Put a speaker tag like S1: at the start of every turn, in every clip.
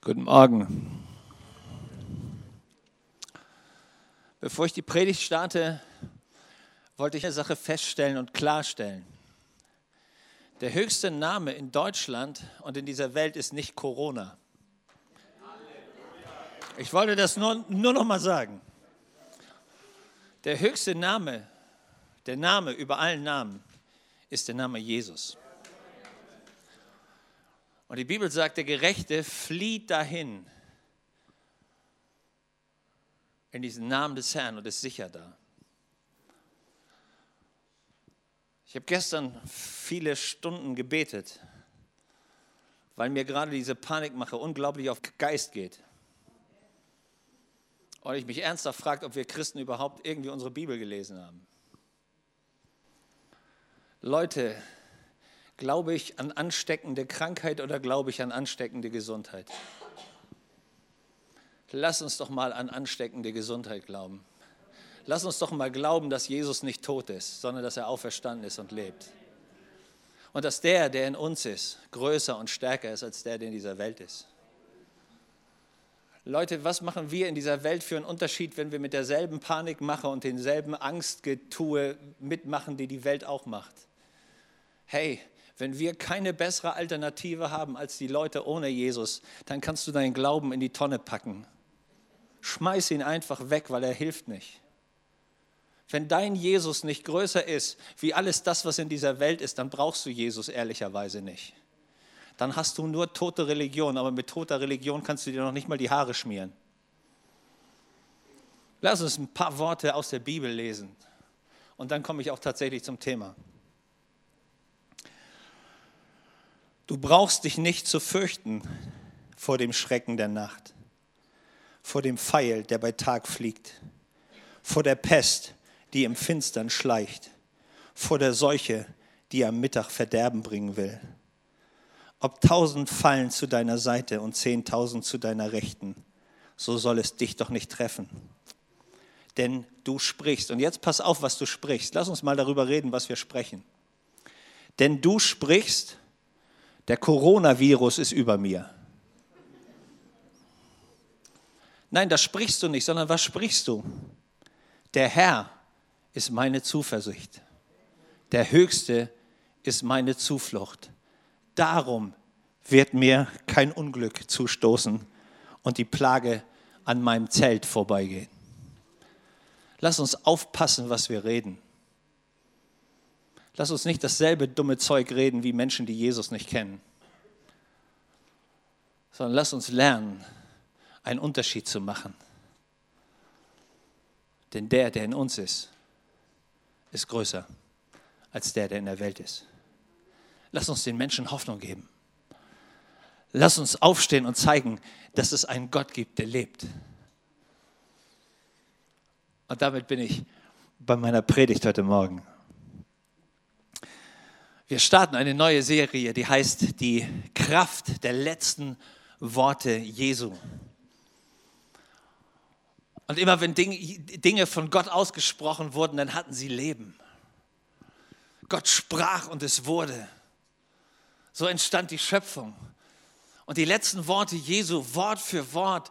S1: Guten Morgen. Bevor ich die Predigt starte, wollte ich eine Sache feststellen und klarstellen. Der höchste Name in Deutschland und in dieser Welt ist nicht Corona. Ich wollte das nur, nur noch mal sagen. Der höchste Name, der Name über allen Namen, ist der Name Jesus. Und die Bibel sagt, der Gerechte flieht dahin in diesen Namen des Herrn und ist sicher da. Ich habe gestern viele Stunden gebetet, weil mir gerade diese Panikmache unglaublich auf Geist geht. Und ich mich ernsthaft frage, ob wir Christen überhaupt irgendwie unsere Bibel gelesen haben. Leute, glaube ich an ansteckende Krankheit oder glaube ich an ansteckende Gesundheit? Lass uns doch mal an ansteckende Gesundheit glauben. Lass uns doch mal glauben, dass Jesus nicht tot ist, sondern dass er auferstanden ist und lebt. Und dass der, der in uns ist, größer und stärker ist als der, der in dieser Welt ist. Leute, was machen wir in dieser Welt für einen Unterschied, wenn wir mit derselben Panikmache und denselben Angstgetue mitmachen, die die Welt auch macht? Hey, wenn wir keine bessere Alternative haben als die Leute ohne Jesus, dann kannst du deinen Glauben in die Tonne packen. Schmeiß ihn einfach weg, weil er hilft nicht. Wenn dein Jesus nicht größer ist wie alles das, was in dieser Welt ist, dann brauchst du Jesus ehrlicherweise nicht dann hast du nur tote Religion, aber mit toter Religion kannst du dir noch nicht mal die Haare schmieren. Lass uns ein paar Worte aus der Bibel lesen und dann komme ich auch tatsächlich zum Thema. Du brauchst dich nicht zu fürchten vor dem Schrecken der Nacht, vor dem Pfeil, der bei Tag fliegt, vor der Pest, die im Finstern schleicht, vor der Seuche, die am Mittag Verderben bringen will ob tausend fallen zu deiner Seite und zehntausend zu deiner Rechten, so soll es dich doch nicht treffen. Denn du sprichst, und jetzt pass auf, was du sprichst. Lass uns mal darüber reden, was wir sprechen. Denn du sprichst, der Coronavirus ist über mir. Nein, das sprichst du nicht, sondern was sprichst du? Der Herr ist meine Zuversicht. Der Höchste ist meine Zuflucht. Darum wird mir kein Unglück zustoßen und die Plage an meinem Zelt vorbeigehen. Lass uns aufpassen, was wir reden. Lass uns nicht dasselbe dumme Zeug reden wie Menschen, die Jesus nicht kennen, sondern lass uns lernen, einen Unterschied zu machen. Denn der, der in uns ist, ist größer als der, der in der Welt ist. Lass uns den Menschen Hoffnung geben. Lass uns aufstehen und zeigen, dass es einen Gott gibt, der lebt. Und damit bin ich bei meiner Predigt heute Morgen. Wir starten eine neue Serie, die heißt Die Kraft der letzten Worte Jesu. Und immer wenn Dinge von Gott ausgesprochen wurden, dann hatten sie Leben. Gott sprach und es wurde. So entstand die Schöpfung. Und die letzten Worte Jesu, Wort für Wort,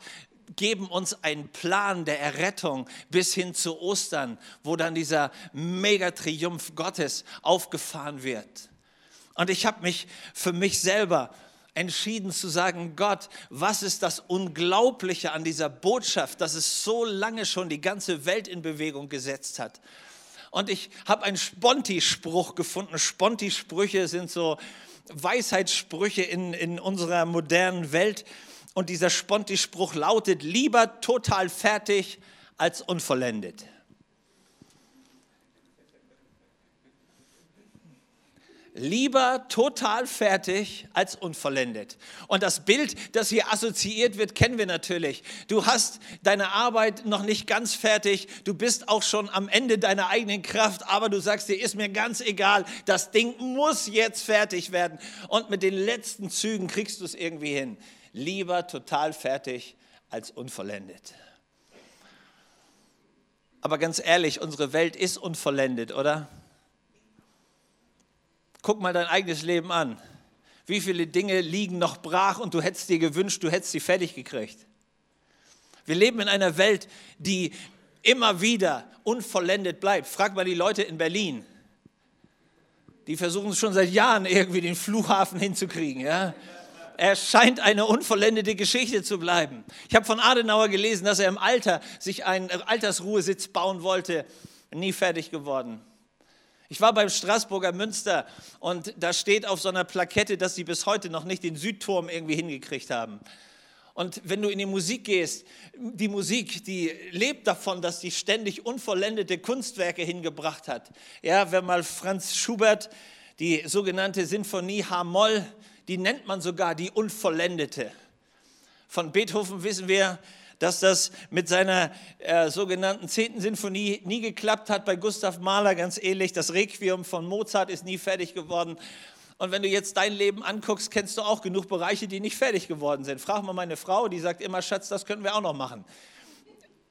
S1: geben uns einen Plan der Errettung bis hin zu Ostern, wo dann dieser Megatriumph Gottes aufgefahren wird. Und ich habe mich für mich selber entschieden zu sagen, Gott, was ist das Unglaubliche an dieser Botschaft, dass es so lange schon die ganze Welt in Bewegung gesetzt hat. Und ich habe einen Sponti-Spruch gefunden. Sponti-Sprüche sind so Weisheitssprüche in, in unserer modernen Welt. Und dieser Sponti-Spruch lautet, lieber total fertig als unvollendet. lieber total fertig als unvollendet. Und das Bild, das hier assoziiert wird, kennen wir natürlich. Du hast deine Arbeit noch nicht ganz fertig, du bist auch schon am Ende deiner eigenen Kraft, aber du sagst dir, ist mir ganz egal, das Ding muss jetzt fertig werden. Und mit den letzten Zügen kriegst du es irgendwie hin. Lieber total fertig als unvollendet. Aber ganz ehrlich, unsere Welt ist unvollendet, oder? Guck mal dein eigenes Leben an. Wie viele Dinge liegen noch brach und du hättest dir gewünscht, du hättest sie fertig gekriegt? Wir leben in einer Welt, die immer wieder unvollendet bleibt. Frag mal die Leute in Berlin. Die versuchen schon seit Jahren irgendwie den Flughafen hinzukriegen. Ja? Er scheint eine unvollendete Geschichte zu bleiben. Ich habe von Adenauer gelesen, dass er im Alter sich einen Altersruhesitz bauen wollte. Nie fertig geworden. Ich war beim Straßburger Münster und da steht auf so einer Plakette, dass sie bis heute noch nicht den Südturm irgendwie hingekriegt haben. Und wenn du in die Musik gehst, die Musik, die lebt davon, dass sie ständig unvollendete Kunstwerke hingebracht hat. Ja, wenn mal Franz Schubert die sogenannte Sinfonie H-Moll, die nennt man sogar die unvollendete. Von Beethoven wissen wir, dass das mit seiner äh, sogenannten zehnten Sinfonie nie geklappt hat. Bei Gustav Mahler ganz ähnlich. Das Requiem von Mozart ist nie fertig geworden. Und wenn du jetzt dein Leben anguckst, kennst du auch genug Bereiche, die nicht fertig geworden sind. Frag mal meine Frau, die sagt immer, Schatz, das können wir auch noch machen.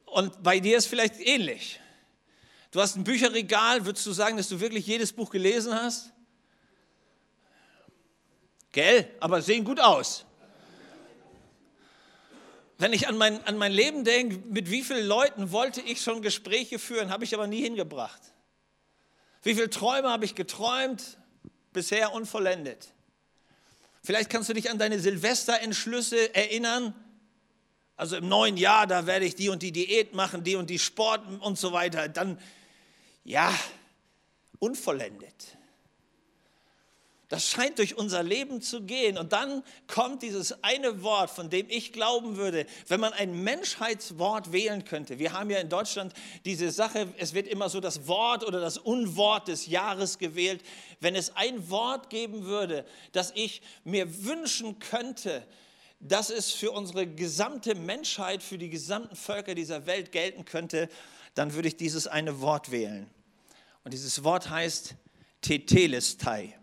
S1: Und bei dir ist vielleicht ähnlich. Du hast ein Bücherregal, würdest du sagen, dass du wirklich jedes Buch gelesen hast? Gell? Aber sehen gut aus. Wenn ich an mein, an mein Leben denke, mit wie vielen Leuten wollte ich schon Gespräche führen, habe ich aber nie hingebracht. Wie viele Träume habe ich geträumt, bisher unvollendet. Vielleicht kannst du dich an deine Silvesterentschlüsse erinnern. Also im neuen Jahr, da werde ich die und die Diät machen, die und die Sport und so weiter. Dann, ja, unvollendet. Das scheint durch unser Leben zu gehen. Und dann kommt dieses eine Wort, von dem ich glauben würde, wenn man ein Menschheitswort wählen könnte. Wir haben ja in Deutschland diese Sache, es wird immer so das Wort oder das Unwort des Jahres gewählt. Wenn es ein Wort geben würde, das ich mir wünschen könnte, dass es für unsere gesamte Menschheit, für die gesamten Völker dieser Welt gelten könnte, dann würde ich dieses eine Wort wählen. Und dieses Wort heißt Tetelestai.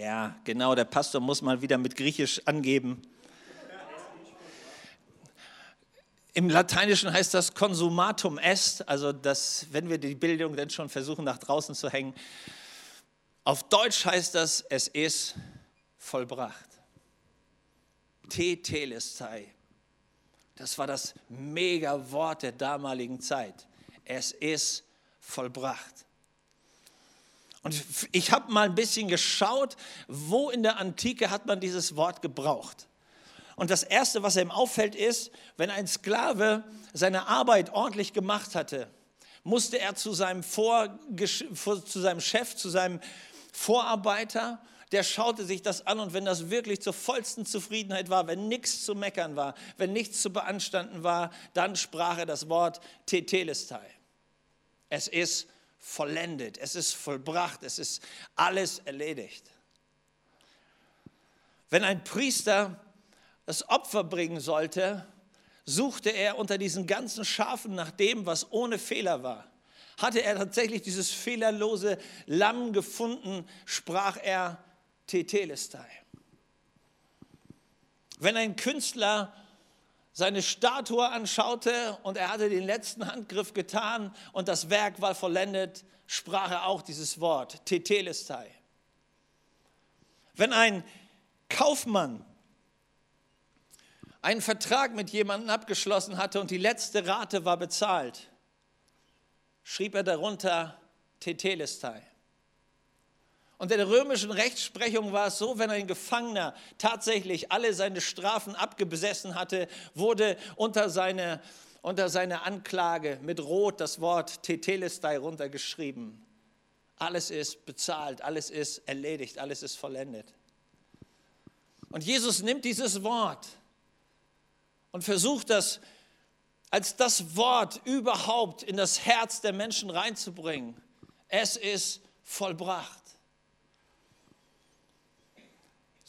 S1: Ja, genau, der Pastor muss mal wieder mit Griechisch angeben. Im Lateinischen heißt das consumatum est, also das, wenn wir die Bildung dann schon versuchen nach draußen zu hängen. Auf Deutsch heißt das, es ist vollbracht. Tetelestai. Das war das Mega-Wort der damaligen Zeit. Es ist vollbracht. Und ich habe mal ein bisschen geschaut, wo in der Antike hat man dieses Wort gebraucht. Und das Erste, was ihm auffällt, ist, wenn ein Sklave seine Arbeit ordentlich gemacht hatte, musste er zu seinem, Vor, zu seinem Chef, zu seinem Vorarbeiter, der schaute sich das an und wenn das wirklich zur vollsten Zufriedenheit war, wenn nichts zu meckern war, wenn nichts zu beanstanden war, dann sprach er das Wort Tetelestai. Es ist vollendet, es ist vollbracht, es ist alles erledigt. Wenn ein Priester das Opfer bringen sollte, suchte er unter diesen ganzen Schafen nach dem, was ohne Fehler war. Hatte er tatsächlich dieses fehlerlose Lamm gefunden, sprach er Tetelestai. Wenn ein Künstler seine Statue anschaute und er hatte den letzten Handgriff getan und das Werk war vollendet, sprach er auch dieses Wort, Tetelestai. Wenn ein Kaufmann einen Vertrag mit jemandem abgeschlossen hatte und die letzte Rate war bezahlt, schrieb er darunter Tetelestai. Und in der römischen Rechtsprechung war es so, wenn ein Gefangener tatsächlich alle seine Strafen abgesessen hatte, wurde unter seine, unter seine Anklage mit Rot das Wort Tetelestai runtergeschrieben. Alles ist bezahlt, alles ist erledigt, alles ist vollendet. Und Jesus nimmt dieses Wort und versucht das als das Wort überhaupt in das Herz der Menschen reinzubringen. Es ist vollbracht.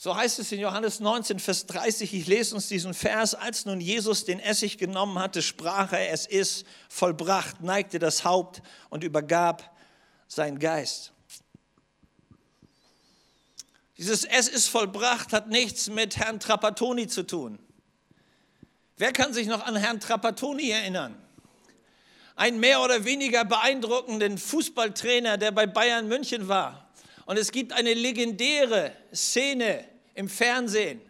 S1: So heißt es in Johannes 19, Vers 30, ich lese uns diesen Vers, als nun Jesus den Essig genommen hatte, sprach er, es ist vollbracht, neigte das Haupt und übergab seinen Geist. Dieses Es ist vollbracht hat nichts mit Herrn Trapattoni zu tun. Wer kann sich noch an Herrn Trapattoni erinnern? Ein mehr oder weniger beeindruckenden Fußballtrainer, der bei Bayern München war Und es gibt eine legendäre Szene im Fernsehen,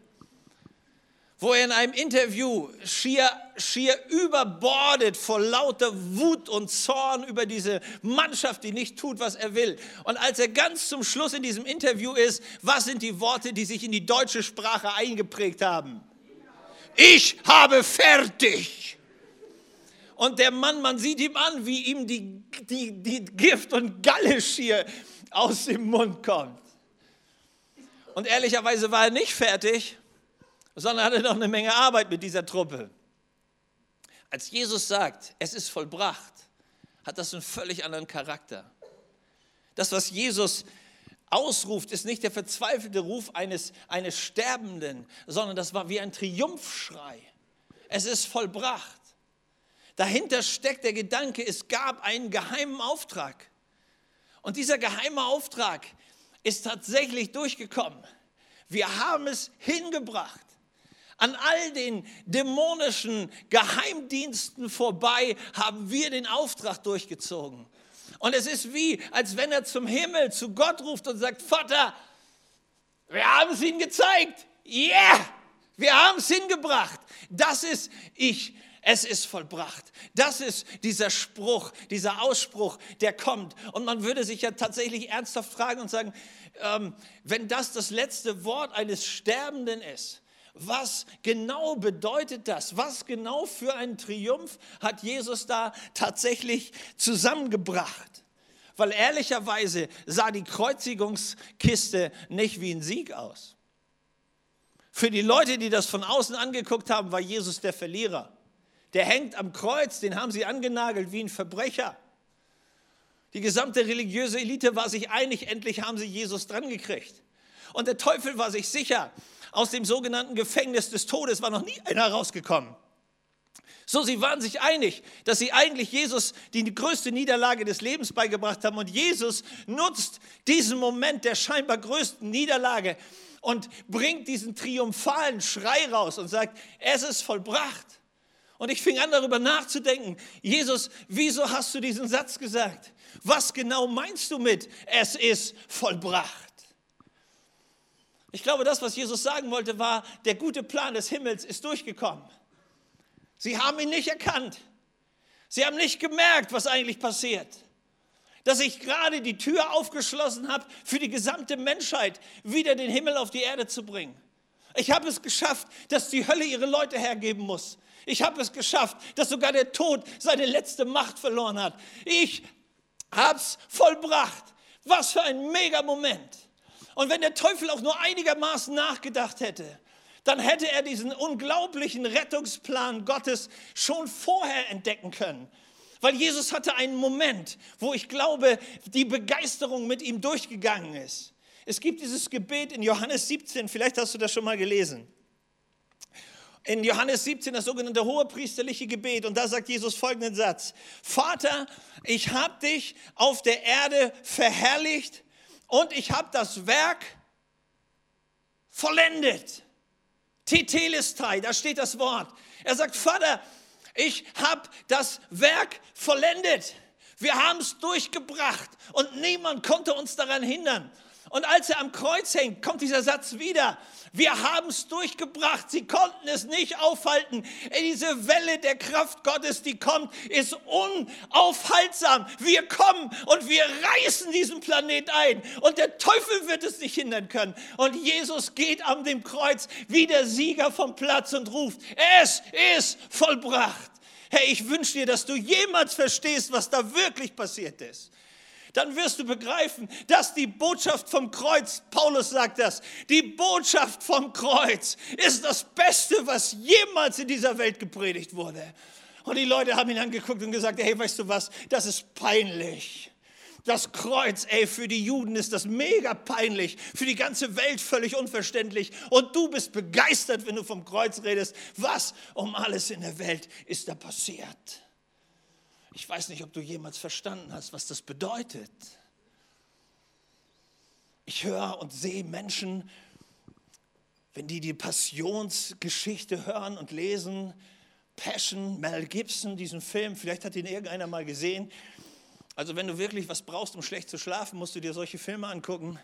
S1: wo er in einem Interview schier, schier überbordet vor lauter Wut und Zorn über diese Mannschaft, die nicht tut, was er will. Und als er ganz zum Schluss in diesem Interview ist, was sind die Worte, die sich in die deutsche Sprache eingeprägt haben? Ich habe fertig. Und der Mann, man sieht ihm an, wie ihm die, die, die Gift und Galle schier aus dem Mund kommt. Und ehrlicherweise war er nicht fertig, sondern hatte noch eine Menge Arbeit mit dieser Truppe. Als Jesus sagt, es ist vollbracht, hat das einen völlig anderen Charakter. Das, was Jesus ausruft, ist nicht der verzweifelte Ruf eines, eines Sterbenden, sondern das war wie ein Triumphschrei. Es ist vollbracht. Dahinter steckt der Gedanke, es gab einen geheimen Auftrag. Und dieser geheime Auftrag ist tatsächlich durchgekommen. Wir haben es hingebracht an all den dämonischen Geheimdiensten vorbei haben wir den Auftrag durchgezogen. Und es ist wie, als wenn er zum Himmel, zu Gott ruft und sagt, Vater, wir haben es ihnen gezeigt. Yeah, wir haben es hingebracht. Das ist ich. Es ist vollbracht. Das ist dieser Spruch, dieser Ausspruch, der kommt. Und man würde sich ja tatsächlich ernsthaft fragen und sagen, ähm, wenn das das letzte Wort eines Sterbenden ist, was genau bedeutet das? Was genau für einen Triumph hat Jesus da tatsächlich zusammengebracht? Weil ehrlicherweise sah die Kreuzigungskiste nicht wie ein Sieg aus. Für die Leute, die das von außen angeguckt haben, war Jesus der Verlierer. Der hängt am Kreuz, den haben sie angenagelt wie ein Verbrecher. Die gesamte religiöse Elite war sich einig, endlich haben sie Jesus dran gekriegt. Und der Teufel war sich sicher, aus dem sogenannten Gefängnis des Todes war noch nie einer rausgekommen. So, sie waren sich einig, dass sie eigentlich Jesus die größte Niederlage des Lebens beigebracht haben. Und Jesus nutzt diesen Moment der scheinbar größten Niederlage und bringt diesen triumphalen Schrei raus und sagt, es ist vollbracht. Und ich fing an darüber nachzudenken, Jesus, wieso hast du diesen Satz gesagt? Was genau meinst du mit, es ist vollbracht? Ich glaube, das, was Jesus sagen wollte, war, der gute Plan des Himmels ist durchgekommen. Sie haben ihn nicht erkannt. Sie haben nicht gemerkt, was eigentlich passiert. Dass ich gerade die Tür aufgeschlossen habe, für die gesamte Menschheit wieder den Himmel auf die Erde zu bringen. Ich habe es geschafft, dass die Hölle ihre Leute hergeben muss. Ich habe es geschafft, dass sogar der Tod seine letzte Macht verloren hat. Ich habe es vollbracht. Was für ein mega Moment. Und wenn der Teufel auch nur einigermaßen nachgedacht hätte, dann hätte er diesen unglaublichen Rettungsplan Gottes schon vorher entdecken können. Weil Jesus hatte einen Moment, wo ich glaube, die Begeisterung mit ihm durchgegangen ist. Es gibt dieses Gebet in Johannes 17, vielleicht hast du das schon mal gelesen. In Johannes 17 das sogenannte hohepriesterliche Gebet und da sagt Jesus folgenden Satz. Vater, ich habe dich auf der Erde verherrlicht und ich habe das Werk vollendet. Tetelestai, da steht das Wort. Er sagt, Vater, ich habe das Werk vollendet. Wir haben es durchgebracht und niemand konnte uns daran hindern. Und als er am Kreuz hängt, kommt dieser Satz wieder. Wir haben es durchgebracht. Sie konnten es nicht aufhalten. Diese Welle der Kraft Gottes, die kommt, ist unaufhaltsam. Wir kommen und wir reißen diesen Planet ein. Und der Teufel wird es nicht hindern können. Und Jesus geht am dem Kreuz wie der Sieger vom Platz und ruft, es ist vollbracht. Hey, ich wünsche dir, dass du jemals verstehst, was da wirklich passiert ist dann wirst du begreifen, dass die Botschaft vom Kreuz, Paulus sagt das, die Botschaft vom Kreuz ist das Beste, was jemals in dieser Welt gepredigt wurde. Und die Leute haben ihn angeguckt und gesagt, hey, weißt du was, das ist peinlich. Das Kreuz, ey, für die Juden ist das mega peinlich, für die ganze Welt völlig unverständlich. Und du bist begeistert, wenn du vom Kreuz redest. Was um alles in der Welt ist da passiert? Ich weiß nicht, ob du jemals verstanden hast, was das bedeutet. Ich höre und sehe Menschen, wenn die die Passionsgeschichte hören und lesen, Passion, Mel Gibson, diesen Film, vielleicht hat ihn irgendeiner mal gesehen. Also wenn du wirklich was brauchst, um schlecht zu schlafen, musst du dir solche Filme angucken.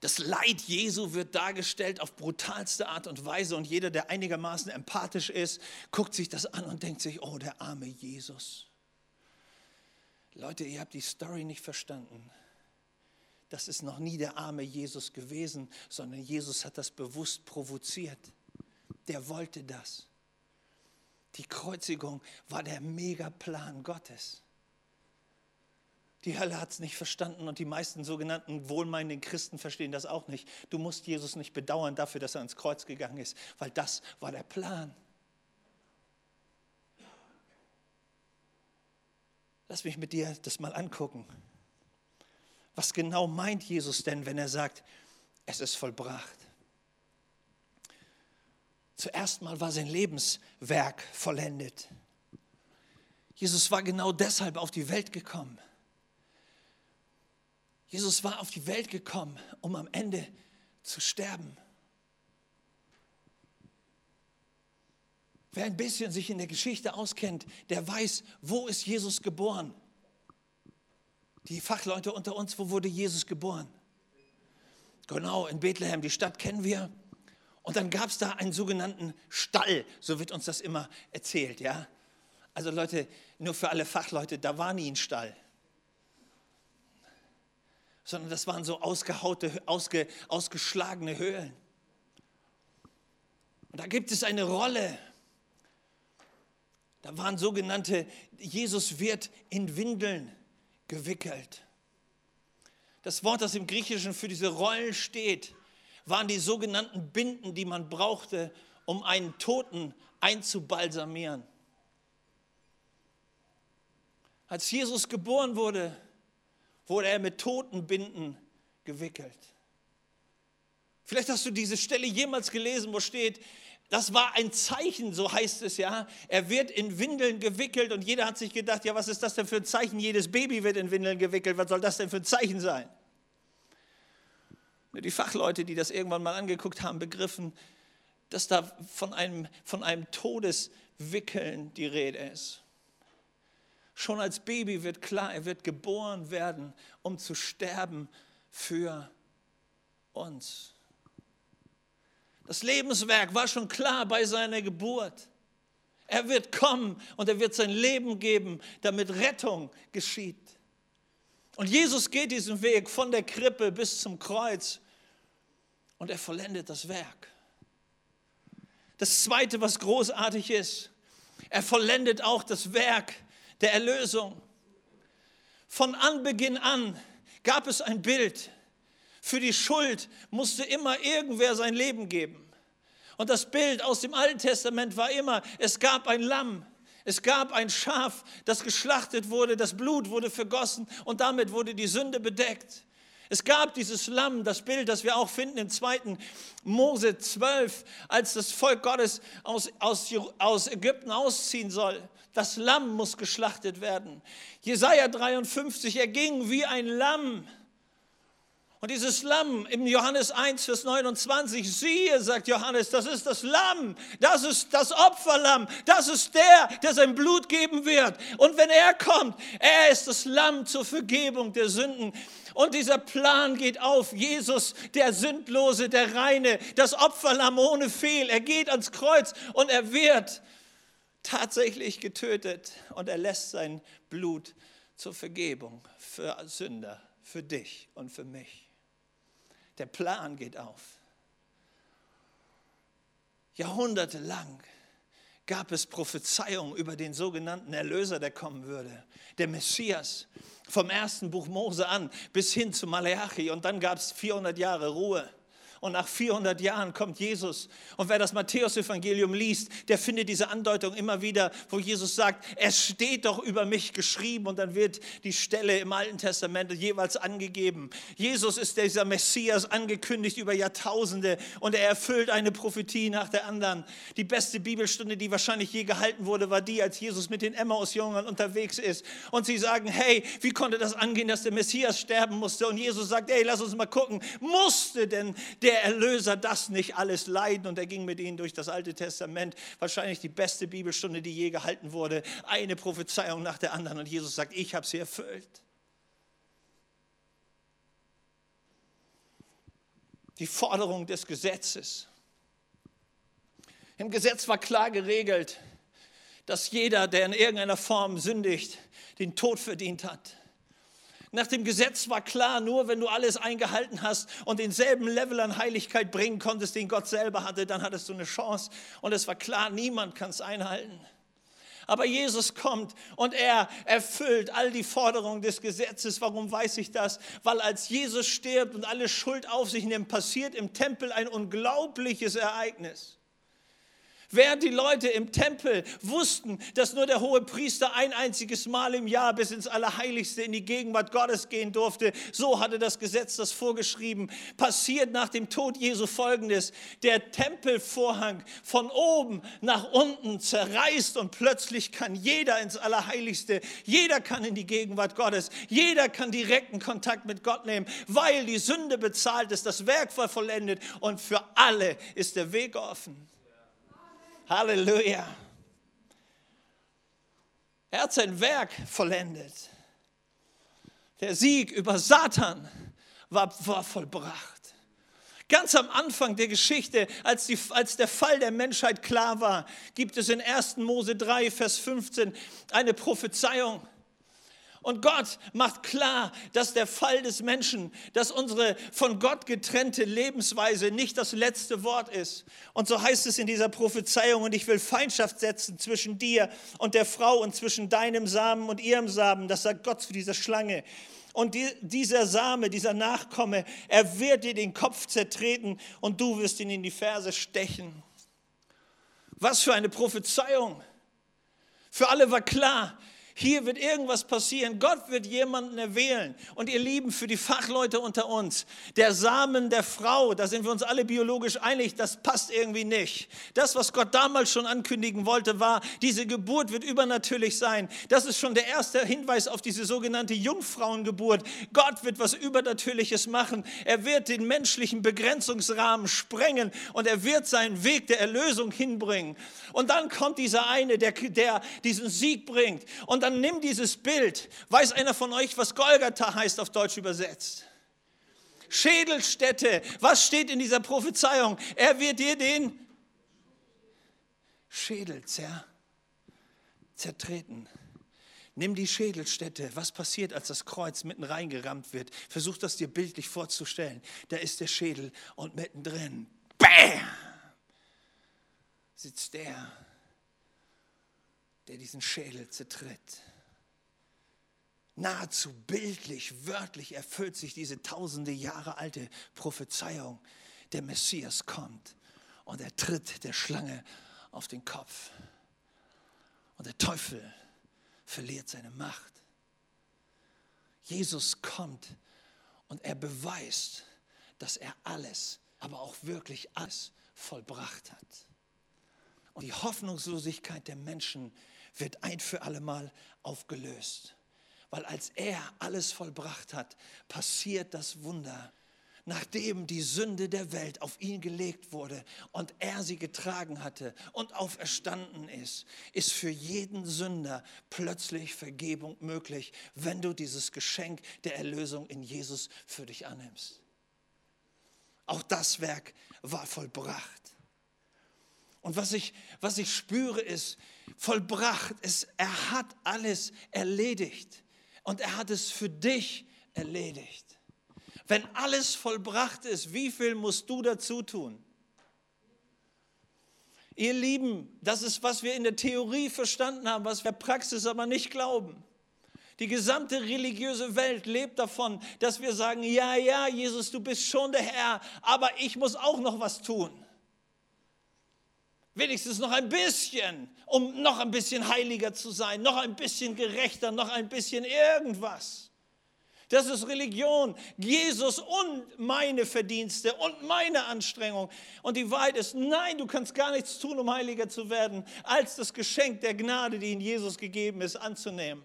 S1: Das Leid Jesu wird dargestellt auf brutalste Art und Weise und jeder, der einigermaßen empathisch ist, guckt sich das an und denkt sich, oh, der arme Jesus. Leute, ihr habt die Story nicht verstanden. Das ist noch nie der arme Jesus gewesen, sondern Jesus hat das bewusst provoziert. Der wollte das. Die Kreuzigung war der Megaplan Gottes. Die Hölle hat es nicht verstanden und die meisten sogenannten wohlmeinenden Christen verstehen das auch nicht. Du musst Jesus nicht bedauern dafür, dass er ans Kreuz gegangen ist, weil das war der Plan. Lass mich mit dir das mal angucken. Was genau meint Jesus denn, wenn er sagt, es ist vollbracht? Zuerst mal war sein Lebenswerk vollendet. Jesus war genau deshalb auf die Welt gekommen. Jesus war auf die Welt gekommen, um am Ende zu sterben. Wer ein bisschen sich in der Geschichte auskennt, der weiß, wo ist Jesus geboren. Die Fachleute unter uns, wo wurde Jesus geboren? Genau, in Bethlehem, die Stadt kennen wir. Und dann gab es da einen sogenannten Stall, so wird uns das immer erzählt, ja. Also Leute, nur für alle Fachleute, da war nie ein Stall. Sondern das waren so ausgehaute, ausge, ausgeschlagene Höhlen. Und da gibt es eine Rolle. Da waren sogenannte, Jesus wird in Windeln gewickelt. Das Wort, das im Griechischen für diese Rollen steht, waren die sogenannten Binden, die man brauchte, um einen Toten einzubalsamieren. Als Jesus geboren wurde, wurde er mit Totenbinden gewickelt. Vielleicht hast du diese Stelle jemals gelesen, wo steht, das war ein Zeichen, so heißt es ja. Er wird in Windeln gewickelt und jeder hat sich gedacht, ja, was ist das denn für ein Zeichen? Jedes Baby wird in Windeln gewickelt. Was soll das denn für ein Zeichen sein? Die Fachleute, die das irgendwann mal angeguckt haben, begriffen, dass da von einem, von einem Todeswickeln die Rede ist. Schon als Baby wird klar, er wird geboren werden, um zu sterben für uns. Das Lebenswerk war schon klar bei seiner Geburt. Er wird kommen und er wird sein Leben geben, damit Rettung geschieht. Und Jesus geht diesen Weg von der Krippe bis zum Kreuz und er vollendet das Werk. Das Zweite, was großartig ist, er vollendet auch das Werk der Erlösung. Von Anbeginn an gab es ein Bild. Für die Schuld musste immer irgendwer sein Leben geben. Und das Bild aus dem Alten Testament war immer, es gab ein Lamm, es gab ein Schaf, das geschlachtet wurde, das Blut wurde vergossen und damit wurde die Sünde bedeckt. Es gab dieses Lamm, das Bild, das wir auch finden im 2. Mose 12, als das Volk Gottes aus, aus, aus Ägypten ausziehen soll. Das Lamm muss geschlachtet werden. Jesaja 53, er ging wie ein Lamm und dieses Lamm im Johannes 1, Vers 29, siehe, sagt Johannes, das ist das Lamm, das ist das Opferlamm, das ist der, der sein Blut geben wird. Und wenn er kommt, er ist das Lamm zur Vergebung der Sünden. Und dieser Plan geht auf. Jesus, der Sündlose, der Reine, das Opferlamm ohne Fehl. Er geht ans Kreuz und er wird tatsächlich getötet und er lässt sein Blut zur Vergebung für Sünder, für dich und für mich. Der Plan geht auf. Jahrhundertelang gab es Prophezeiungen über den sogenannten Erlöser, der kommen würde, der Messias. Vom ersten Buch Mose an bis hin zu Malachi. Und dann gab es 400 Jahre Ruhe. Und nach 400 Jahren kommt Jesus. Und wer das Matthäus-Evangelium liest, der findet diese Andeutung immer wieder, wo Jesus sagt, es steht doch über mich geschrieben. Und dann wird die Stelle im Alten Testament jeweils angegeben. Jesus ist dieser Messias angekündigt über Jahrtausende und er erfüllt eine Prophetie nach der anderen. Die beste Bibelstunde, die wahrscheinlich je gehalten wurde, war die, als Jesus mit den Emmaus-Jüngern unterwegs ist. Und sie sagen, hey, wie konnte das angehen, dass der Messias sterben musste? Und Jesus sagt, hey, lass uns mal gucken, musste denn der der Erlöser das nicht alles leiden? Und er ging mit ihnen durch das Alte Testament, wahrscheinlich die beste Bibelstunde, die je gehalten wurde, eine Prophezeiung nach der anderen. Und Jesus sagt, ich habe sie erfüllt. Die Forderung des Gesetzes. Im Gesetz war klar geregelt, dass jeder, der in irgendeiner Form sündigt, den Tod verdient hat. Nach dem Gesetz war klar, nur wenn du alles eingehalten hast und denselben Level an Heiligkeit bringen konntest, den Gott selber hatte, dann hattest du eine Chance. Und es war klar, niemand kann es einhalten. Aber Jesus kommt und er erfüllt all die Forderungen des Gesetzes. Warum weiß ich das? Weil als Jesus stirbt und alle Schuld auf sich nimmt, passiert im Tempel ein unglaubliches Ereignis. Während die Leute im Tempel wussten, dass nur der hohe Priester ein einziges Mal im Jahr bis ins Allerheiligste in die Gegenwart Gottes gehen durfte, so hatte das Gesetz das vorgeschrieben, passiert nach dem Tod Jesu folgendes. Der Tempelvorhang von oben nach unten zerreißt und plötzlich kann jeder ins Allerheiligste, jeder kann in die Gegenwart Gottes, jeder kann direkten Kontakt mit Gott nehmen, weil die Sünde bezahlt ist, das Werk war vollendet und für alle ist der Weg offen. Halleluja. Er hat sein Werk vollendet. Der Sieg über Satan war, war vollbracht. Ganz am Anfang der Geschichte, als, die, als der Fall der Menschheit klar war, gibt es in 1. Mose 3, Vers 15 eine Prophezeiung. Und Gott macht klar, dass der Fall des Menschen, dass unsere von Gott getrennte Lebensweise nicht das letzte Wort ist. Und so heißt es in dieser Prophezeiung, und ich will Feindschaft setzen zwischen dir und der Frau und zwischen deinem Samen und ihrem Samen. Das sagt Gott zu dieser Schlange. Und die, dieser Same, dieser Nachkomme, er wird dir den Kopf zertreten und du wirst ihn in die Ferse stechen. Was für eine Prophezeiung. Für alle war klar, hier wird irgendwas passieren. Gott wird jemanden erwählen. Und ihr Lieben, für die Fachleute unter uns, der Samen der Frau, da sind wir uns alle biologisch einig, das passt irgendwie nicht. Das, was Gott damals schon ankündigen wollte, war, diese Geburt wird übernatürlich sein. Das ist schon der erste Hinweis auf diese sogenannte Jungfrauengeburt. Gott wird was Übernatürliches machen. Er wird den menschlichen Begrenzungsrahmen sprengen und er wird seinen Weg der Erlösung hinbringen. Und dann kommt dieser eine, der, der diesen Sieg bringt. Und dann dann nimm dieses Bild. Weiß einer von euch, was Golgatha heißt auf Deutsch übersetzt? Schädelstätte. Was steht in dieser Prophezeiung? Er wird dir den Schädel zer, zertreten. Nimm die Schädelstätte. Was passiert, als das Kreuz mitten reingerammt wird? Versuch das dir bildlich vorzustellen. Da ist der Schädel und mittendrin, bam, sitzt der, der diesen Schädel zertritt. Nahezu bildlich, wörtlich erfüllt sich diese tausende Jahre alte Prophezeiung. Der Messias kommt und er tritt der Schlange auf den Kopf. Und der Teufel verliert seine Macht. Jesus kommt und er beweist, dass er alles, aber auch wirklich alles vollbracht hat. Und die Hoffnungslosigkeit der Menschen wird ein für allemal aufgelöst. Weil als er alles vollbracht hat, passiert das Wunder. Nachdem die Sünde der Welt auf ihn gelegt wurde und er sie getragen hatte und auferstanden ist, ist für jeden Sünder plötzlich Vergebung möglich, wenn du dieses Geschenk der Erlösung in Jesus für dich annimmst. Auch das Werk war vollbracht. Und was ich, was ich spüre, ist vollbracht. Es, er hat alles erledigt. Und er hat es für dich erledigt. Wenn alles vollbracht ist, wie viel musst du dazu tun? Ihr Lieben, das ist, was wir in der Theorie verstanden haben, was wir Praxis aber nicht glauben. Die gesamte religiöse Welt lebt davon, dass wir sagen, ja, ja, Jesus, du bist schon der Herr, aber ich muss auch noch was tun. Wenigstens noch ein bisschen, um noch ein bisschen heiliger zu sein, noch ein bisschen gerechter, noch ein bisschen irgendwas. Das ist Religion. Jesus und meine Verdienste und meine Anstrengung. Und die Wahrheit ist, nein, du kannst gar nichts tun, um heiliger zu werden, als das Geschenk der Gnade, die in Jesus gegeben ist, anzunehmen.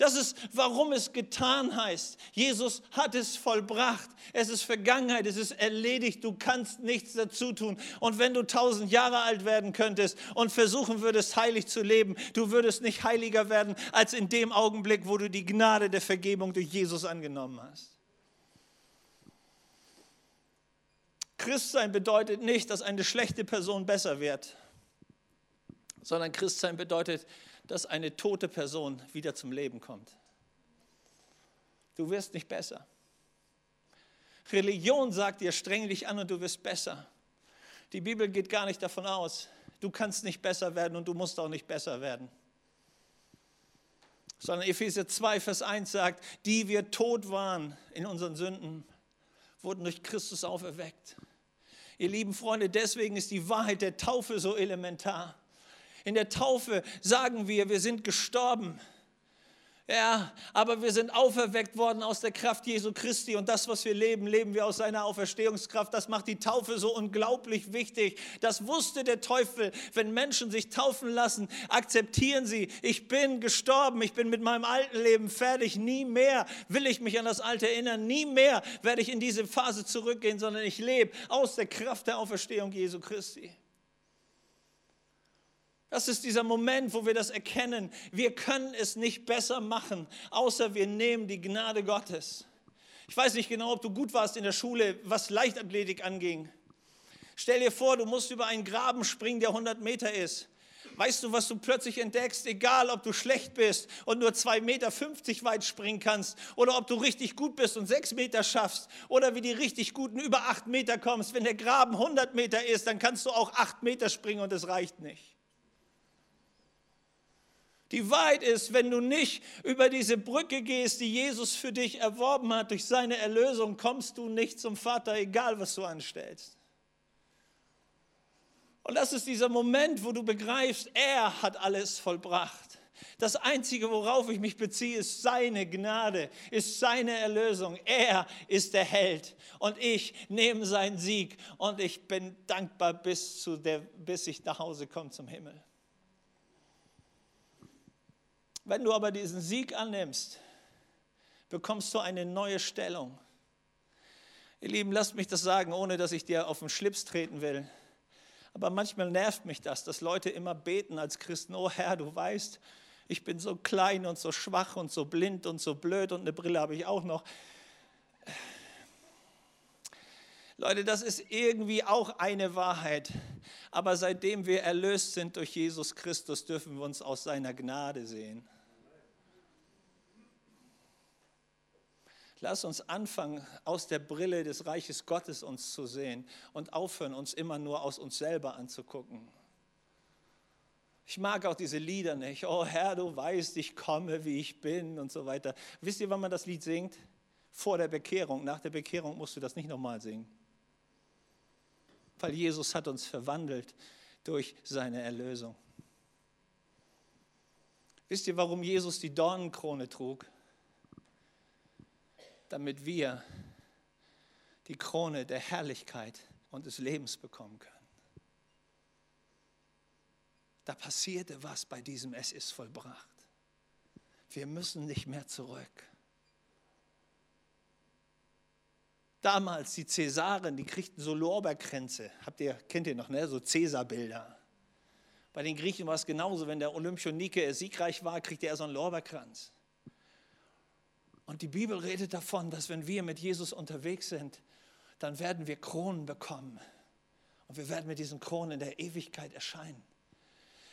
S1: Das ist, warum es getan heißt. Jesus hat es vollbracht. Es ist Vergangenheit, es ist erledigt. Du kannst nichts dazu tun. Und wenn du tausend Jahre alt werden könntest und versuchen würdest, heilig zu leben, du würdest nicht heiliger werden als in dem Augenblick, wo du die Gnade der Vergebung durch Jesus angenommen hast. Christsein bedeutet nicht, dass eine schlechte Person besser wird, sondern Christsein bedeutet, dass eine tote Person wieder zum Leben kommt. Du wirst nicht besser. Religion sagt dir, streng dich an und du wirst besser. Die Bibel geht gar nicht davon aus, du kannst nicht besser werden und du musst auch nicht besser werden. Sondern Epheser 2, Vers 1 sagt, die wir tot waren in unseren Sünden, wurden durch Christus auferweckt. Ihr lieben Freunde, deswegen ist die Wahrheit der Taufe so elementar. In der Taufe sagen wir, wir sind gestorben. Ja, aber wir sind auferweckt worden aus der Kraft Jesu Christi und das, was wir leben, leben wir aus seiner Auferstehungskraft. Das macht die Taufe so unglaublich wichtig. Das wusste der Teufel. Wenn Menschen sich taufen lassen, akzeptieren sie, ich bin gestorben, ich bin mit meinem alten Leben fertig. Nie mehr will ich mich an das Alte erinnern. Nie mehr werde ich in diese Phase zurückgehen, sondern ich lebe aus der Kraft der Auferstehung Jesu Christi. Das ist dieser Moment, wo wir das erkennen. Wir können es nicht besser machen, außer wir nehmen die Gnade Gottes. Ich weiß nicht genau, ob du gut warst in der Schule, was Leichtathletik anging. Stell dir vor, du musst über einen Graben springen, der 100 Meter ist. Weißt du, was du plötzlich entdeckst? Egal, ob du schlecht bist und nur 2,50 Meter weit springen kannst oder ob du richtig gut bist und 6 Meter schaffst oder wie die richtig Guten über 8 Meter kommst. Wenn der Graben 100 Meter ist, dann kannst du auch 8 Meter springen und es reicht nicht. Die Wahrheit ist, wenn du nicht über diese Brücke gehst, die Jesus für dich erworben hat, durch seine Erlösung, kommst du nicht zum Vater, egal was du anstellst. Und das ist dieser Moment, wo du begreifst, er hat alles vollbracht. Das Einzige, worauf ich mich beziehe, ist seine Gnade, ist seine Erlösung. Er ist der Held und ich nehme seinen Sieg und ich bin dankbar, bis, zu der, bis ich nach Hause komme zum Himmel. Wenn du aber diesen Sieg annimmst, bekommst du eine neue Stellung. Ihr Lieben, lasst mich das sagen, ohne dass ich dir auf den Schlips treten will. Aber manchmal nervt mich das, dass Leute immer beten als Christen, oh Herr, du weißt, ich bin so klein und so schwach und so blind und so blöd und eine Brille habe ich auch noch. Leute, das ist irgendwie auch eine Wahrheit. Aber seitdem wir erlöst sind durch Jesus Christus, dürfen wir uns aus seiner Gnade sehen. Lass uns anfangen, aus der Brille des Reiches Gottes uns zu sehen und aufhören, uns immer nur aus uns selber anzugucken. Ich mag auch diese Lieder nicht. Oh Herr, du weißt, ich komme, wie ich bin und so weiter. Wisst ihr, wann man das Lied singt? Vor der Bekehrung. Nach der Bekehrung musst du das nicht nochmal singen. Weil Jesus hat uns verwandelt durch seine Erlösung. Wisst ihr, warum Jesus die Dornenkrone trug? Damit wir die Krone der Herrlichkeit und des Lebens bekommen können. Da passierte was bei diesem Es ist vollbracht. Wir müssen nicht mehr zurück. Damals die Cäsaren, die kriegten so Lorbeerkränze. Habt ihr, kennt ihr noch, ne? So Cäsarbilder. Bei den Griechen war es genauso, wenn der Olympionike siegreich war, kriegte er so einen Lorbeerkranz. Und die Bibel redet davon, dass wenn wir mit Jesus unterwegs sind, dann werden wir Kronen bekommen. Und wir werden mit diesen Kronen in der Ewigkeit erscheinen.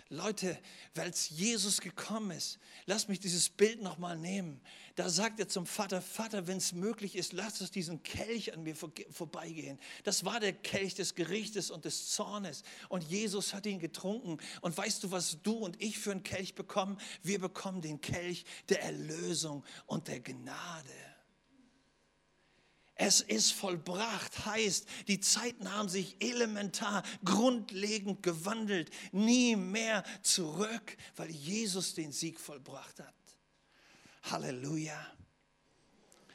S1: Leute, weil es Jesus gekommen ist, lass mich dieses Bild nochmal nehmen. Da sagt er zum Vater, Vater, wenn es möglich ist, lass uns diesen Kelch an mir vorbeigehen. Das war der Kelch des Gerichtes und des Zornes. Und Jesus hat ihn getrunken. Und weißt du, was du und ich für einen Kelch bekommen? Wir bekommen den Kelch der Erlösung und der Gnade. Es ist vollbracht, heißt, die Zeiten haben sich elementar, grundlegend gewandelt, nie mehr zurück, weil Jesus den Sieg vollbracht hat. Halleluja.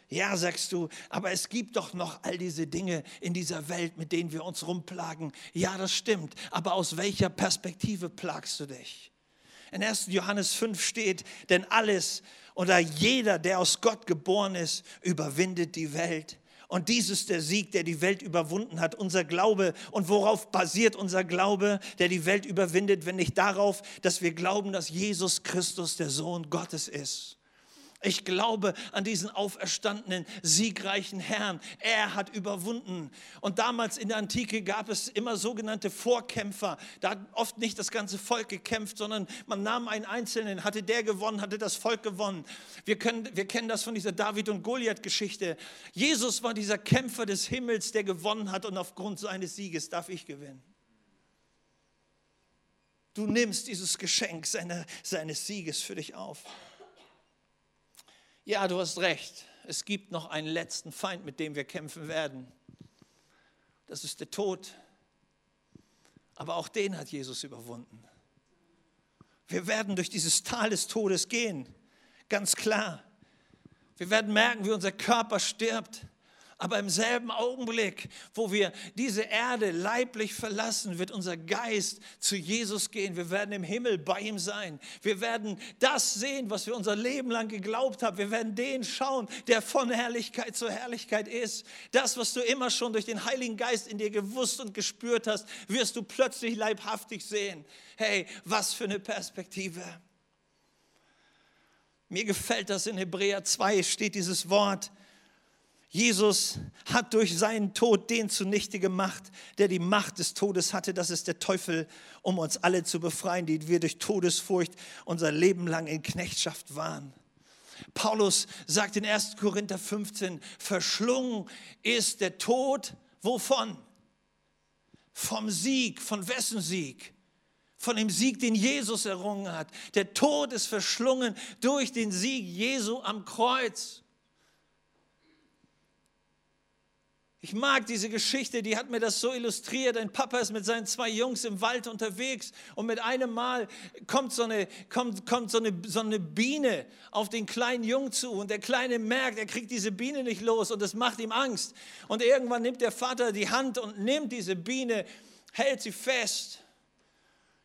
S1: Ja, sagst du, aber es gibt doch noch all diese Dinge in dieser Welt, mit denen wir uns rumplagen. Ja, das stimmt, aber aus welcher Perspektive plagst du dich? In 1. Johannes 5 steht, denn alles, da jeder, der aus Gott geboren ist, überwindet die Welt. Und dies ist der Sieg, der die Welt überwunden hat, unser Glaube. Und worauf basiert unser Glaube, der die Welt überwindet, wenn nicht darauf, dass wir glauben, dass Jesus Christus der Sohn Gottes ist. Ich glaube an diesen auferstandenen, siegreichen Herrn. Er hat überwunden. Und damals in der Antike gab es immer sogenannte Vorkämpfer. Da hat oft nicht das ganze Volk gekämpft, sondern man nahm einen Einzelnen. Hatte der gewonnen, hatte das Volk gewonnen. Wir, können, wir kennen das von dieser David- und Goliath-Geschichte. Jesus war dieser Kämpfer des Himmels, der gewonnen hat und aufgrund seines Sieges darf ich gewinnen. Du nimmst dieses Geschenk seine, seines Sieges für dich auf. Ja, du hast recht. Es gibt noch einen letzten Feind, mit dem wir kämpfen werden. Das ist der Tod. Aber auch den hat Jesus überwunden. Wir werden durch dieses Tal des Todes gehen, ganz klar. Wir werden merken, wie unser Körper stirbt. Aber im selben Augenblick, wo wir diese Erde leiblich verlassen, wird unser Geist zu Jesus gehen. Wir werden im Himmel bei ihm sein. Wir werden das sehen, was wir unser Leben lang geglaubt haben. Wir werden den schauen, der von Herrlichkeit zu Herrlichkeit ist. Das, was du immer schon durch den Heiligen Geist in dir gewusst und gespürt hast, wirst du plötzlich leibhaftig sehen. Hey, was für eine Perspektive. Mir gefällt das in Hebräer 2, steht dieses Wort. Jesus hat durch seinen Tod den zunichte gemacht, der die Macht des Todes hatte. Das ist der Teufel, um uns alle zu befreien, die wir durch Todesfurcht unser Leben lang in Knechtschaft waren. Paulus sagt in 1. Korinther 15, verschlungen ist der Tod, wovon? Vom Sieg, von wessen Sieg? Von dem Sieg, den Jesus errungen hat. Der Tod ist verschlungen durch den Sieg Jesu am Kreuz. Ich mag diese Geschichte, die hat mir das so illustriert. Ein Papa ist mit seinen zwei Jungs im Wald unterwegs und mit einem Mal kommt so eine, kommt, kommt so eine, so eine Biene auf den kleinen Jungen zu und der Kleine merkt, er kriegt diese Biene nicht los und das macht ihm Angst. Und irgendwann nimmt der Vater die Hand und nimmt diese Biene, hält sie fest.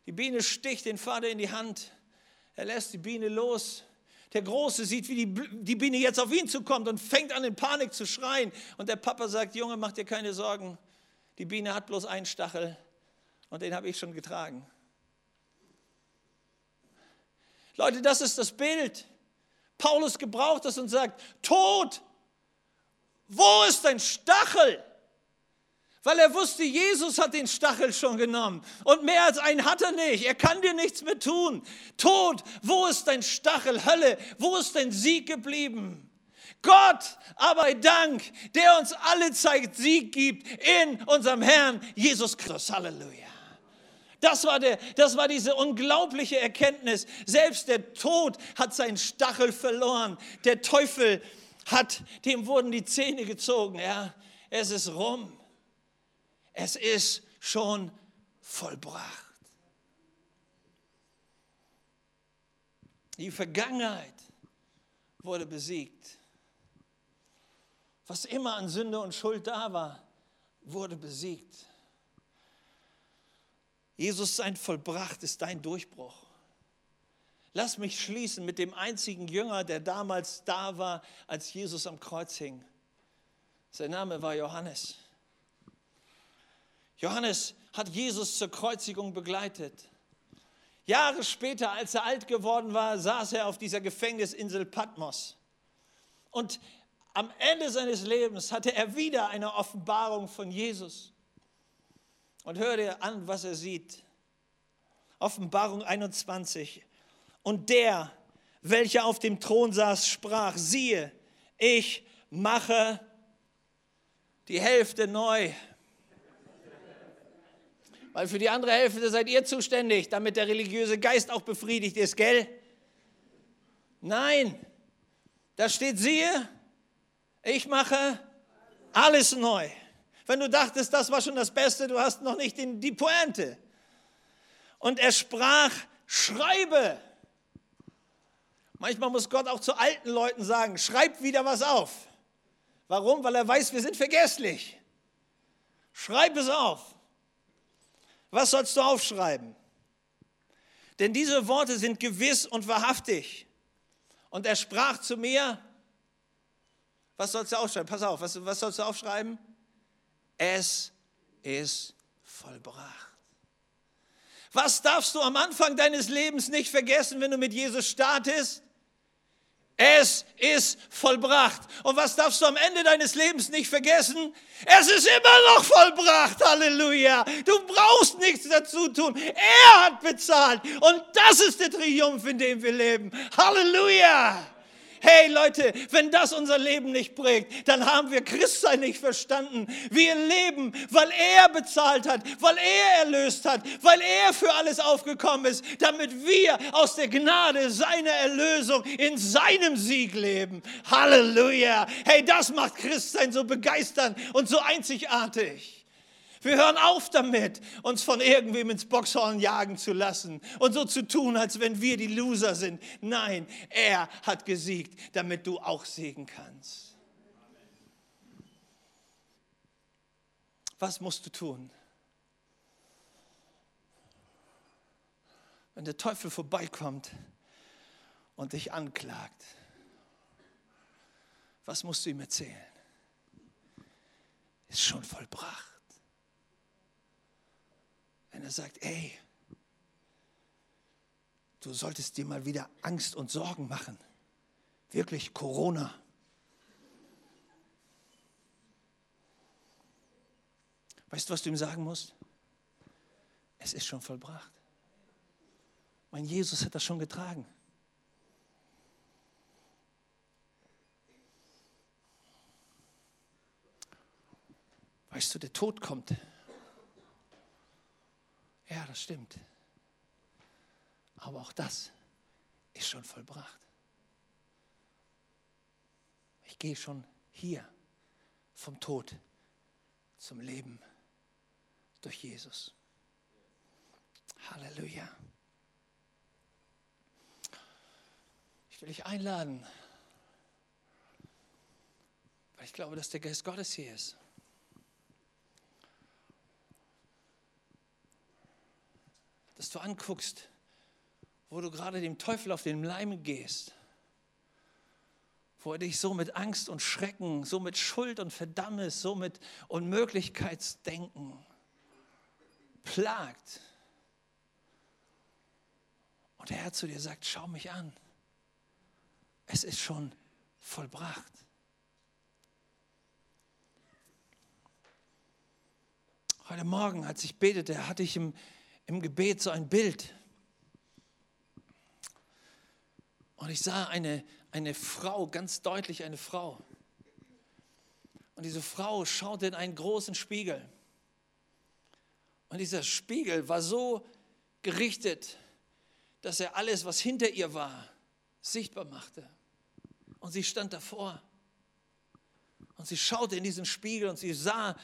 S1: Die Biene sticht den Vater in die Hand. Er lässt die Biene los der Große sieht, wie die, die Biene jetzt auf ihn zukommt und fängt an in Panik zu schreien. Und der Papa sagt, Junge, mach dir keine Sorgen. Die Biene hat bloß einen Stachel und den habe ich schon getragen. Leute, das ist das Bild. Paulus gebraucht das und sagt, Tod, wo ist dein Stachel? Weil er wusste, Jesus hat den Stachel schon genommen. Und mehr als einen hat er nicht. Er kann dir nichts mehr tun. Tod, wo ist dein Stachel? Hölle, wo ist dein Sieg geblieben? Gott, aber Dank, der uns alle Zeit Sieg gibt in unserem Herrn Jesus Christus. Halleluja. Das war, der, das war diese unglaubliche Erkenntnis. Selbst der Tod hat seinen Stachel verloren. Der Teufel hat, dem wurden die Zähne gezogen. Ja, es ist rum. Es ist schon vollbracht. Die Vergangenheit wurde besiegt. Was immer an Sünde und Schuld da war, wurde besiegt. Jesus sein vollbracht ist dein Durchbruch. Lass mich schließen mit dem einzigen Jünger, der damals da war, als Jesus am Kreuz hing. Sein Name war Johannes. Johannes hat Jesus zur Kreuzigung begleitet. Jahre später, als er alt geworden war, saß er auf dieser Gefängnisinsel Patmos. Und am Ende seines Lebens hatte er wieder eine Offenbarung von Jesus. Und hör dir an, was er sieht. Offenbarung 21. Und der, welcher auf dem Thron saß, sprach, siehe, ich mache die Hälfte neu weil für die andere Hälfte seid ihr zuständig, damit der religiöse Geist auch befriedigt ist, gell? Nein, da steht, siehe, ich mache alles neu. Wenn du dachtest, das war schon das Beste, du hast noch nicht die Pointe. Und er sprach, schreibe. Manchmal muss Gott auch zu alten Leuten sagen, schreib wieder was auf. Warum? Weil er weiß, wir sind vergesslich. Schreib es auf. Was sollst du aufschreiben? Denn diese Worte sind gewiss und wahrhaftig. Und er sprach zu mir, was sollst du aufschreiben? Pass auf, was, was sollst du aufschreiben? Es ist vollbracht. Was darfst du am Anfang deines Lebens nicht vergessen, wenn du mit Jesus startest? Es ist vollbracht. Und was darfst du am Ende deines Lebens nicht vergessen? Es ist immer noch vollbracht. Halleluja. Du brauchst nichts dazu tun. Er hat bezahlt. Und das ist der Triumph, in dem wir leben. Halleluja. Hey Leute, wenn das unser Leben nicht prägt, dann haben wir Christsein nicht verstanden. Wir leben, weil er bezahlt hat, weil er erlöst hat, weil er für alles aufgekommen ist, damit wir aus der Gnade seiner Erlösung in seinem Sieg leben. Halleluja. Hey, das macht Christsein so begeisternd und so einzigartig. Wir hören auf damit, uns von irgendwem ins Boxhorn jagen zu lassen und so zu tun, als wenn wir die Loser sind. Nein, er hat gesiegt, damit du auch siegen kannst. Was musst du tun? Wenn der Teufel vorbeikommt und dich anklagt, was musst du ihm erzählen? Ist schon vollbracht wenn er sagt, ey, du solltest dir mal wieder Angst und Sorgen machen. Wirklich Corona. Weißt du, was du ihm sagen musst? Es ist schon vollbracht. Mein Jesus hat das schon getragen. Weißt du, der Tod kommt. Ja, das stimmt. Aber auch das ist schon vollbracht. Ich gehe schon hier vom Tod zum Leben durch Jesus. Halleluja. Ich will dich einladen, weil ich glaube, dass der Geist Gottes hier ist. Dass du anguckst, wo du gerade dem Teufel auf den Leim gehst, wo er dich so mit Angst und Schrecken, so mit Schuld und Verdammnis, so mit Unmöglichkeitsdenken plagt. Und der Herr zu dir sagt, schau mich an, es ist schon vollbracht. Heute Morgen, als ich betete, hatte ich im, im Gebet so ein Bild. Und ich sah eine, eine Frau, ganz deutlich eine Frau. Und diese Frau schaute in einen großen Spiegel. Und dieser Spiegel war so gerichtet, dass er alles, was hinter ihr war, sichtbar machte. Und sie stand davor. Und sie schaute in diesen Spiegel und sie sah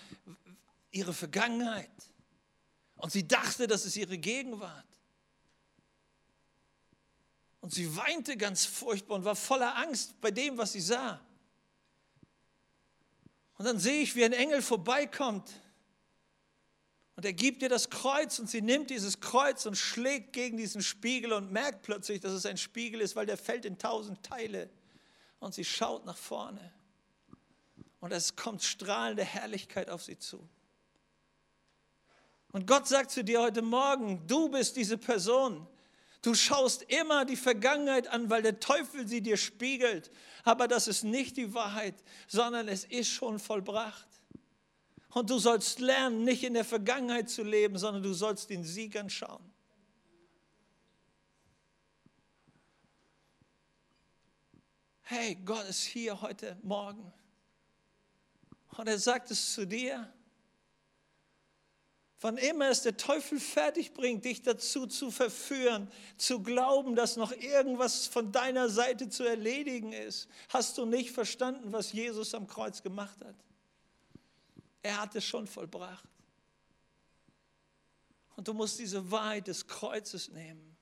S1: ihre Vergangenheit. Und sie dachte, das ist ihre Gegenwart. Und sie weinte ganz furchtbar und war voller Angst bei dem, was sie sah. Und dann sehe ich, wie ein Engel vorbeikommt. Und er gibt ihr das Kreuz und sie nimmt dieses Kreuz und schlägt gegen diesen Spiegel und merkt plötzlich, dass es ein Spiegel ist, weil der fällt in tausend Teile. Und sie schaut nach vorne. Und es kommt strahlende Herrlichkeit auf sie zu. Und Gott sagt zu dir heute Morgen, du bist diese Person. Du schaust immer die Vergangenheit an, weil der Teufel sie dir spiegelt. Aber das ist nicht die Wahrheit, sondern es ist schon vollbracht. Und du sollst lernen, nicht in der Vergangenheit zu leben, sondern du sollst den Sieg anschauen. Hey, Gott ist hier heute Morgen. Und er sagt es zu dir. Wann immer es der Teufel fertig bringt, dich dazu zu verführen, zu glauben, dass noch irgendwas von deiner Seite zu erledigen ist, hast du nicht verstanden, was Jesus am Kreuz gemacht hat. Er hat es schon vollbracht. Und du musst diese Wahrheit des Kreuzes nehmen.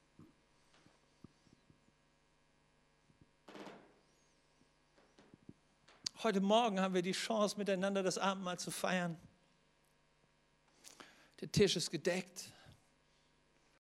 S1: Heute Morgen haben wir die Chance, miteinander das Abendmahl zu feiern. Der Tisch ist gedeckt.